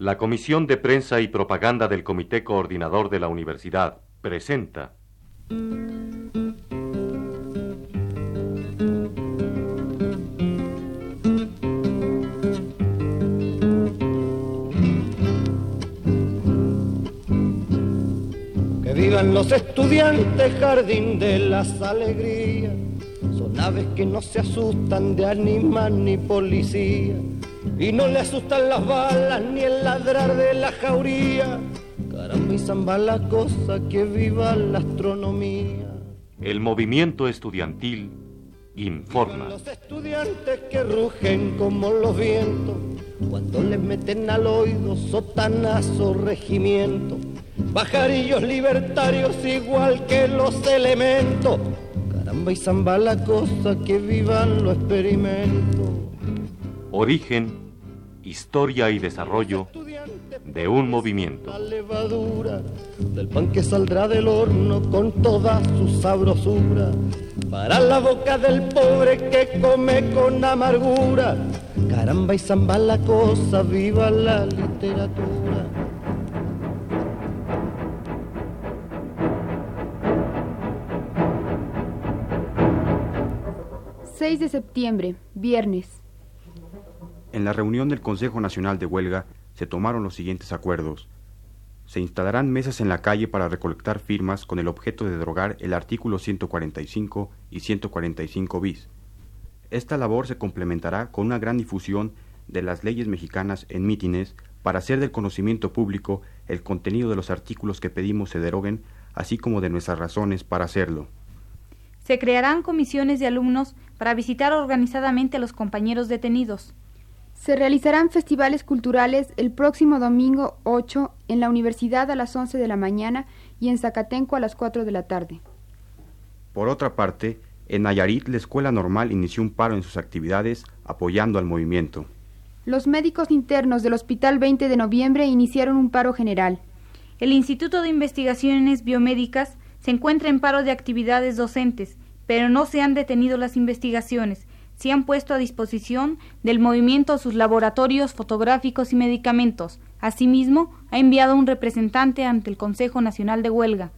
La Comisión de Prensa y Propaganda del Comité Coordinador de la Universidad presenta. Que vivan los estudiantes, jardín de las alegrías. Son aves que no se asustan de animal ni policía y no le asustan las balas ni el ladrar de la jauría. Caramba y zamba la cosa que viva la astronomía. El movimiento estudiantil informa. Los estudiantes que rugen como los vientos cuando les meten al oído sotanazo regimiento. Bajarillos libertarios igual que los elementos. Caramba y zamba la cosa que vivan los experimentos. Origen, historia y desarrollo de un movimiento. La levadura del pan que saldrá del horno con toda su sabrosura para la boca del pobre que come con amargura. Caramba y zamba la cosa, viva la literatura. ...6 de septiembre, viernes. En la reunión del Consejo Nacional de Huelga se tomaron los siguientes acuerdos. Se instalarán mesas en la calle para recolectar firmas con el objeto de derogar el artículo 145 y 145 bis. Esta labor se complementará con una gran difusión de las leyes mexicanas en mítines para hacer del conocimiento público el contenido de los artículos que pedimos se deroguen, así como de nuestras razones para hacerlo. Se crearán comisiones de alumnos para visitar organizadamente a los compañeros detenidos. Se realizarán festivales culturales el próximo domingo 8 en la universidad a las 11 de la mañana y en Zacatenco a las 4 de la tarde. Por otra parte, en Nayarit la escuela normal inició un paro en sus actividades apoyando al movimiento. Los médicos internos del Hospital 20 de Noviembre iniciaron un paro general. El Instituto de Investigaciones Biomédicas se encuentra en paro de actividades docentes, pero no se han detenido las investigaciones se han puesto a disposición del movimiento sus laboratorios fotográficos y medicamentos. Asimismo, ha enviado un representante ante el Consejo Nacional de Huelga.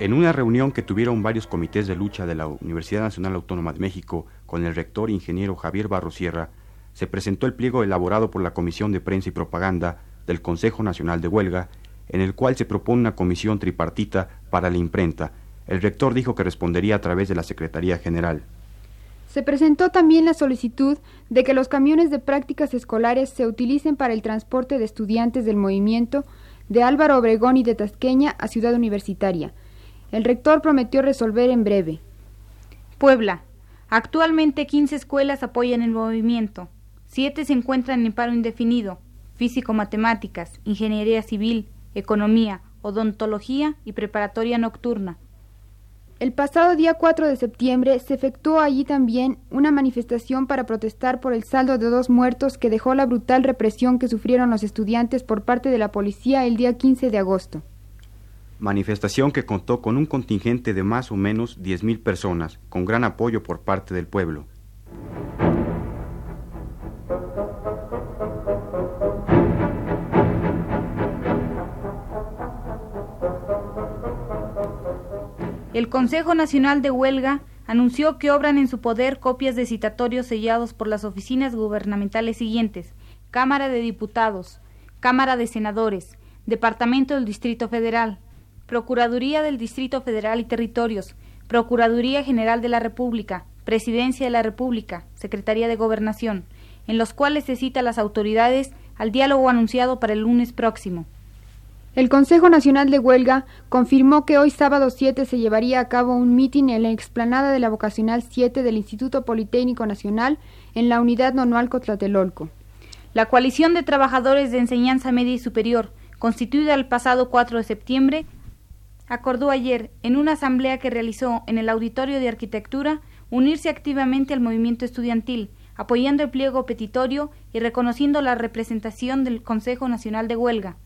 En una reunión que tuvieron varios comités de lucha de la Universidad Nacional Autónoma de México con el rector ingeniero Javier Barrosierra, se presentó el pliego elaborado por la Comisión de Prensa y Propaganda del Consejo Nacional de Huelga en el cual se propone una comisión tripartita para la imprenta. El rector dijo que respondería a través de la Secretaría General. Se presentó también la solicitud de que los camiones de prácticas escolares se utilicen para el transporte de estudiantes del movimiento de Álvaro Obregón y de Tasqueña a Ciudad Universitaria. El rector prometió resolver en breve. Puebla. Actualmente 15 escuelas apoyan el movimiento. Siete se encuentran en paro indefinido. Físico-matemáticas, ingeniería civil, economía, odontología y preparatoria nocturna. El pasado día 4 de septiembre se efectuó allí también una manifestación para protestar por el saldo de dos muertos que dejó la brutal represión que sufrieron los estudiantes por parte de la policía el día 15 de agosto. Manifestación que contó con un contingente de más o menos 10.000 personas, con gran apoyo por parte del pueblo. El Consejo Nacional de Huelga anunció que obran en su poder copias de citatorios sellados por las oficinas gubernamentales siguientes: Cámara de Diputados, Cámara de Senadores, Departamento del Distrito Federal, Procuraduría del Distrito Federal y Territorios, Procuraduría General de la República, Presidencia de la República, Secretaría de Gobernación, en los cuales se cita a las autoridades al diálogo anunciado para el lunes próximo. El Consejo Nacional de Huelga confirmó que hoy sábado 7 se llevaría a cabo un mitin en la explanada de la Vocacional 7 del Instituto Politécnico Nacional en la unidad Nonualco Tlatelolco. La coalición de trabajadores de enseñanza media y superior, constituida el pasado 4 de septiembre, acordó ayer, en una asamblea que realizó en el Auditorio de Arquitectura, unirse activamente al movimiento estudiantil, apoyando el pliego petitorio y reconociendo la representación del Consejo Nacional de Huelga.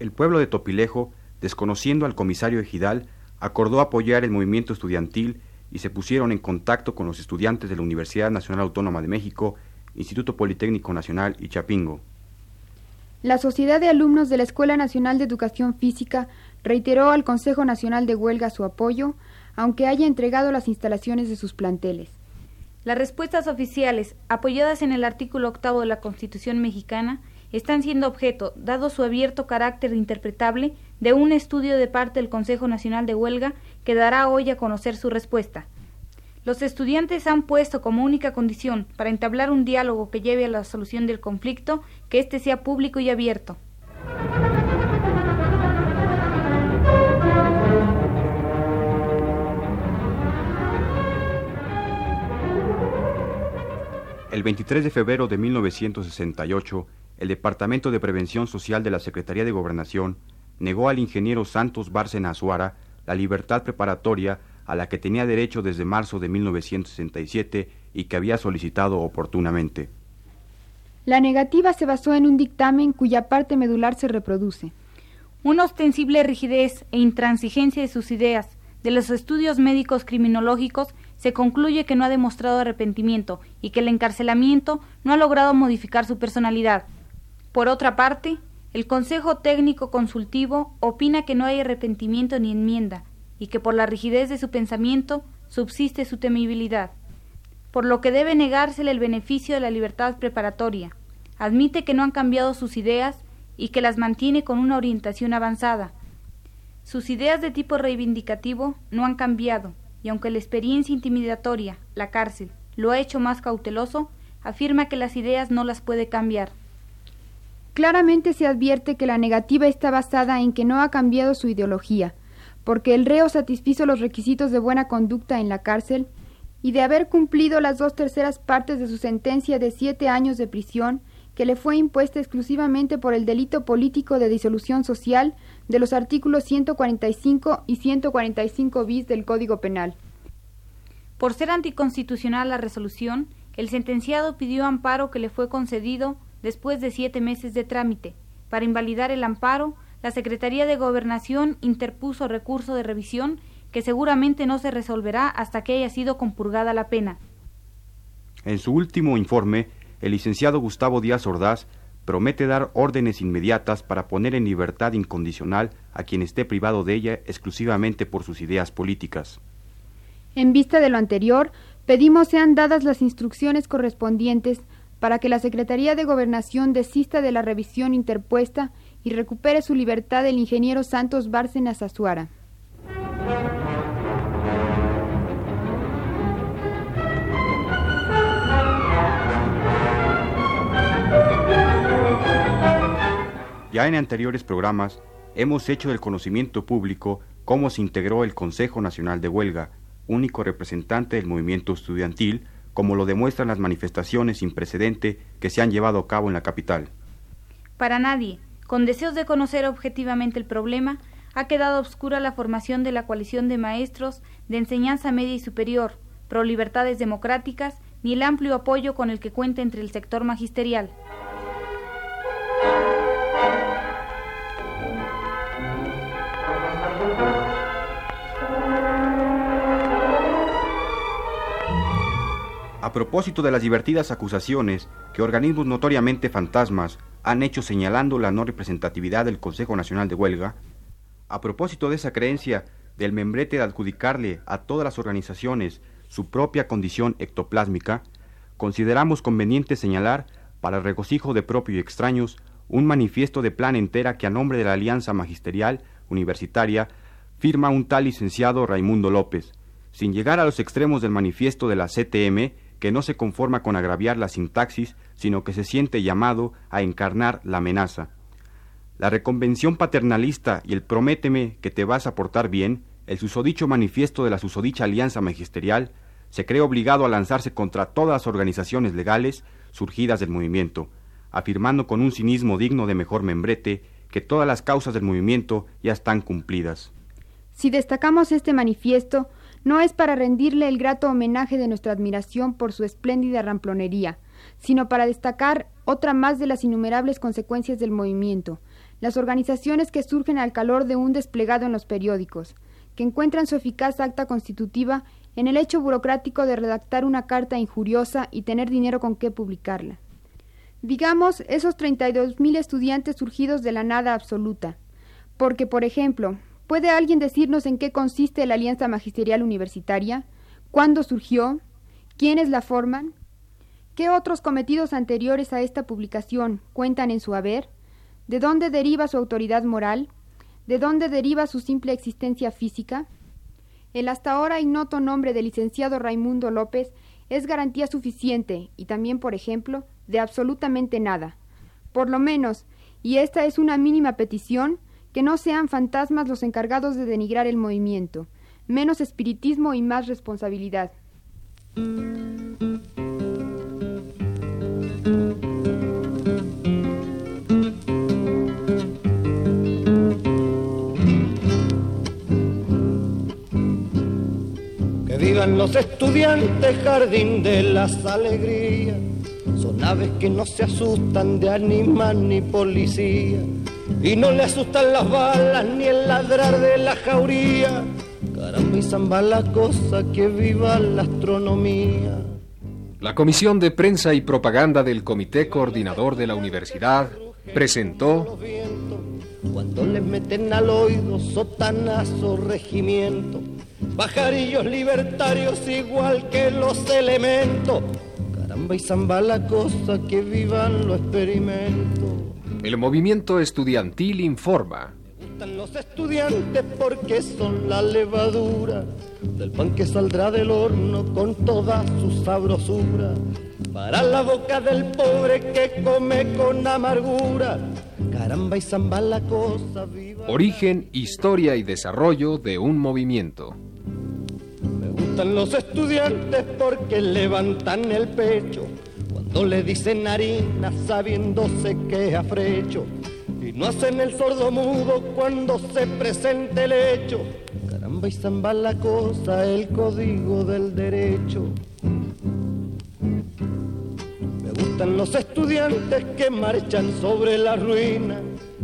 El pueblo de Topilejo, desconociendo al comisario ejidal, acordó apoyar el movimiento estudiantil y se pusieron en contacto con los estudiantes de la Universidad Nacional Autónoma de México, Instituto Politécnico Nacional y Chapingo. La Sociedad de Alumnos de la Escuela Nacional de Educación Física reiteró al Consejo Nacional de Huelga su apoyo, aunque haya entregado las instalaciones de sus planteles. Las respuestas oficiales, apoyadas en el artículo octavo de la Constitución mexicana, están siendo objeto, dado su abierto carácter interpretable, de un estudio de parte del Consejo Nacional de Huelga que dará hoy a conocer su respuesta. Los estudiantes han puesto como única condición para entablar un diálogo que lleve a la solución del conflicto que éste sea público y abierto. El 23 de febrero de 1968, el Departamento de Prevención Social de la Secretaría de Gobernación negó al ingeniero Santos Bárcena Azuara la libertad preparatoria a la que tenía derecho desde marzo de 1967 y que había solicitado oportunamente. La negativa se basó en un dictamen cuya parte medular se reproduce. Una ostensible rigidez e intransigencia de sus ideas, de los estudios médicos criminológicos, se concluye que no ha demostrado arrepentimiento y que el encarcelamiento no ha logrado modificar su personalidad, por otra parte, el Consejo Técnico Consultivo opina que no hay arrepentimiento ni enmienda, y que por la rigidez de su pensamiento subsiste su temibilidad, por lo que debe negársele el beneficio de la libertad preparatoria. Admite que no han cambiado sus ideas y que las mantiene con una orientación avanzada. Sus ideas de tipo reivindicativo no han cambiado, y aunque la experiencia intimidatoria, la cárcel, lo ha hecho más cauteloso, afirma que las ideas no las puede cambiar. Claramente se advierte que la negativa está basada en que no ha cambiado su ideología, porque el reo satisfizo los requisitos de buena conducta en la cárcel y de haber cumplido las dos terceras partes de su sentencia de siete años de prisión que le fue impuesta exclusivamente por el delito político de disolución social de los artículos 145 y 145 bis del Código Penal. Por ser anticonstitucional la resolución, el sentenciado pidió amparo que le fue concedido después de siete meses de trámite. Para invalidar el amparo, la Secretaría de Gobernación interpuso recurso de revisión que seguramente no se resolverá hasta que haya sido compurgada la pena. En su último informe, el licenciado Gustavo Díaz Ordaz promete dar órdenes inmediatas para poner en libertad incondicional a quien esté privado de ella exclusivamente por sus ideas políticas. En vista de lo anterior, pedimos sean dadas las instrucciones correspondientes para que la Secretaría de Gobernación desista de la revisión interpuesta y recupere su libertad el ingeniero Santos Bárcenas Azuara. Ya en anteriores programas hemos hecho del conocimiento público cómo se integró el Consejo Nacional de Huelga, único representante del movimiento estudiantil, como lo demuestran las manifestaciones sin precedente que se han llevado a cabo en la capital. Para nadie, con deseos de conocer objetivamente el problema, ha quedado obscura la formación de la coalición de maestros de enseñanza media y superior, pro libertades democráticas, ni el amplio apoyo con el que cuenta entre el sector magisterial. A propósito de las divertidas acusaciones que organismos notoriamente fantasmas han hecho señalando la no representatividad del Consejo Nacional de Huelga, a propósito de esa creencia del membrete de adjudicarle a todas las organizaciones su propia condición ectoplásmica, consideramos conveniente señalar, para regocijo de propio y extraños, un manifiesto de plan entera que a nombre de la Alianza Magisterial Universitaria firma un tal licenciado Raimundo López, sin llegar a los extremos del manifiesto de la CTM, que no se conforma con agraviar la sintaxis, sino que se siente llamado a encarnar la amenaza. La reconvención paternalista y el prométeme que te vas a portar bien, el susodicho manifiesto de la susodicha alianza magisterial, se cree obligado a lanzarse contra todas las organizaciones legales surgidas del movimiento, afirmando con un cinismo digno de mejor membrete que todas las causas del movimiento ya están cumplidas. Si destacamos este manifiesto, no es para rendirle el grato homenaje de nuestra admiración por su espléndida ramplonería, sino para destacar otra más de las innumerables consecuencias del movimiento, las organizaciones que surgen al calor de un desplegado en los periódicos, que encuentran su eficaz acta constitutiva en el hecho burocrático de redactar una carta injuriosa y tener dinero con qué publicarla. Digamos esos 32.000 estudiantes surgidos de la nada absoluta, porque, por ejemplo, ¿puede alguien decirnos en qué consiste la Alianza Magisterial Universitaria? ¿Cuándo surgió? ¿Quiénes la forman? ¿Qué otros cometidos anteriores a esta publicación cuentan en su haber? ¿De dónde deriva su autoridad moral? ¿De dónde deriva su simple existencia física? El hasta ahora ignoto nombre del licenciado Raimundo López es garantía suficiente y también, por ejemplo, de absolutamente nada. Por lo menos, y esta es una mínima petición, que no sean fantasmas los encargados de denigrar el movimiento, menos espiritismo y más responsabilidad. Que vivan los estudiantes, jardín de las alegrías. Son aves que no se asustan de animal ni policía. Y no le asustan las balas ni el ladrar de la jauría. Caramba y zamba la cosa que viva la astronomía. La Comisión de Prensa y Propaganda del Comité Coordinador de la Universidad presentó Cuando les meten al oído sotanazo regimiento, pajarillos libertarios igual que los elementos. Caramba y zamba la cosa que vivan los experimentos. El movimiento estudiantil informa. Gustan los estudiantes porque son la levadura del pan que saldrá del horno con toda su sabrosura. Para la boca del pobre que come con amargura. Caramba y zamba la cosa viva. Origen, historia y desarrollo de un movimiento. Me gustan los estudiantes porque levantan el pecho cuando le dicen harina sabiéndose que es afrecho y no hacen el sordo mudo cuando se presente el hecho. Caramba y zamba la cosa, el código del derecho. Me gustan los estudiantes que marchan sobre la ruina.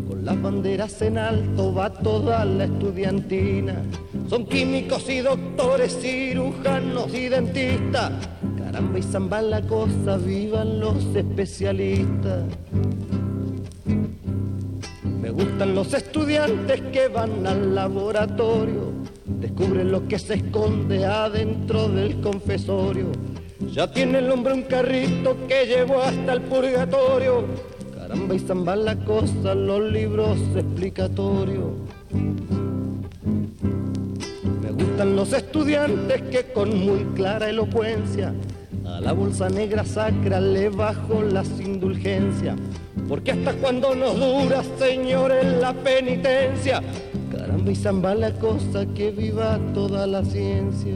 Con las banderas en alto va toda la estudiantina. Son químicos y doctores, cirujanos y dentistas. Caramba y zamba la cosa, vivan los especialistas. Me gustan los estudiantes que van al laboratorio, descubren lo que se esconde adentro del confesorio. Ya tiene el hombre un carrito que llevó hasta el purgatorio. Caramba y zamba la cosa, los libros explicatorios. Me gustan los estudiantes que con muy clara elocuencia a la bolsa negra sacra le bajo las indulgencias. Porque hasta cuando nos dura, señores, la penitencia. Caramba y zamba la cosa que viva toda la ciencia.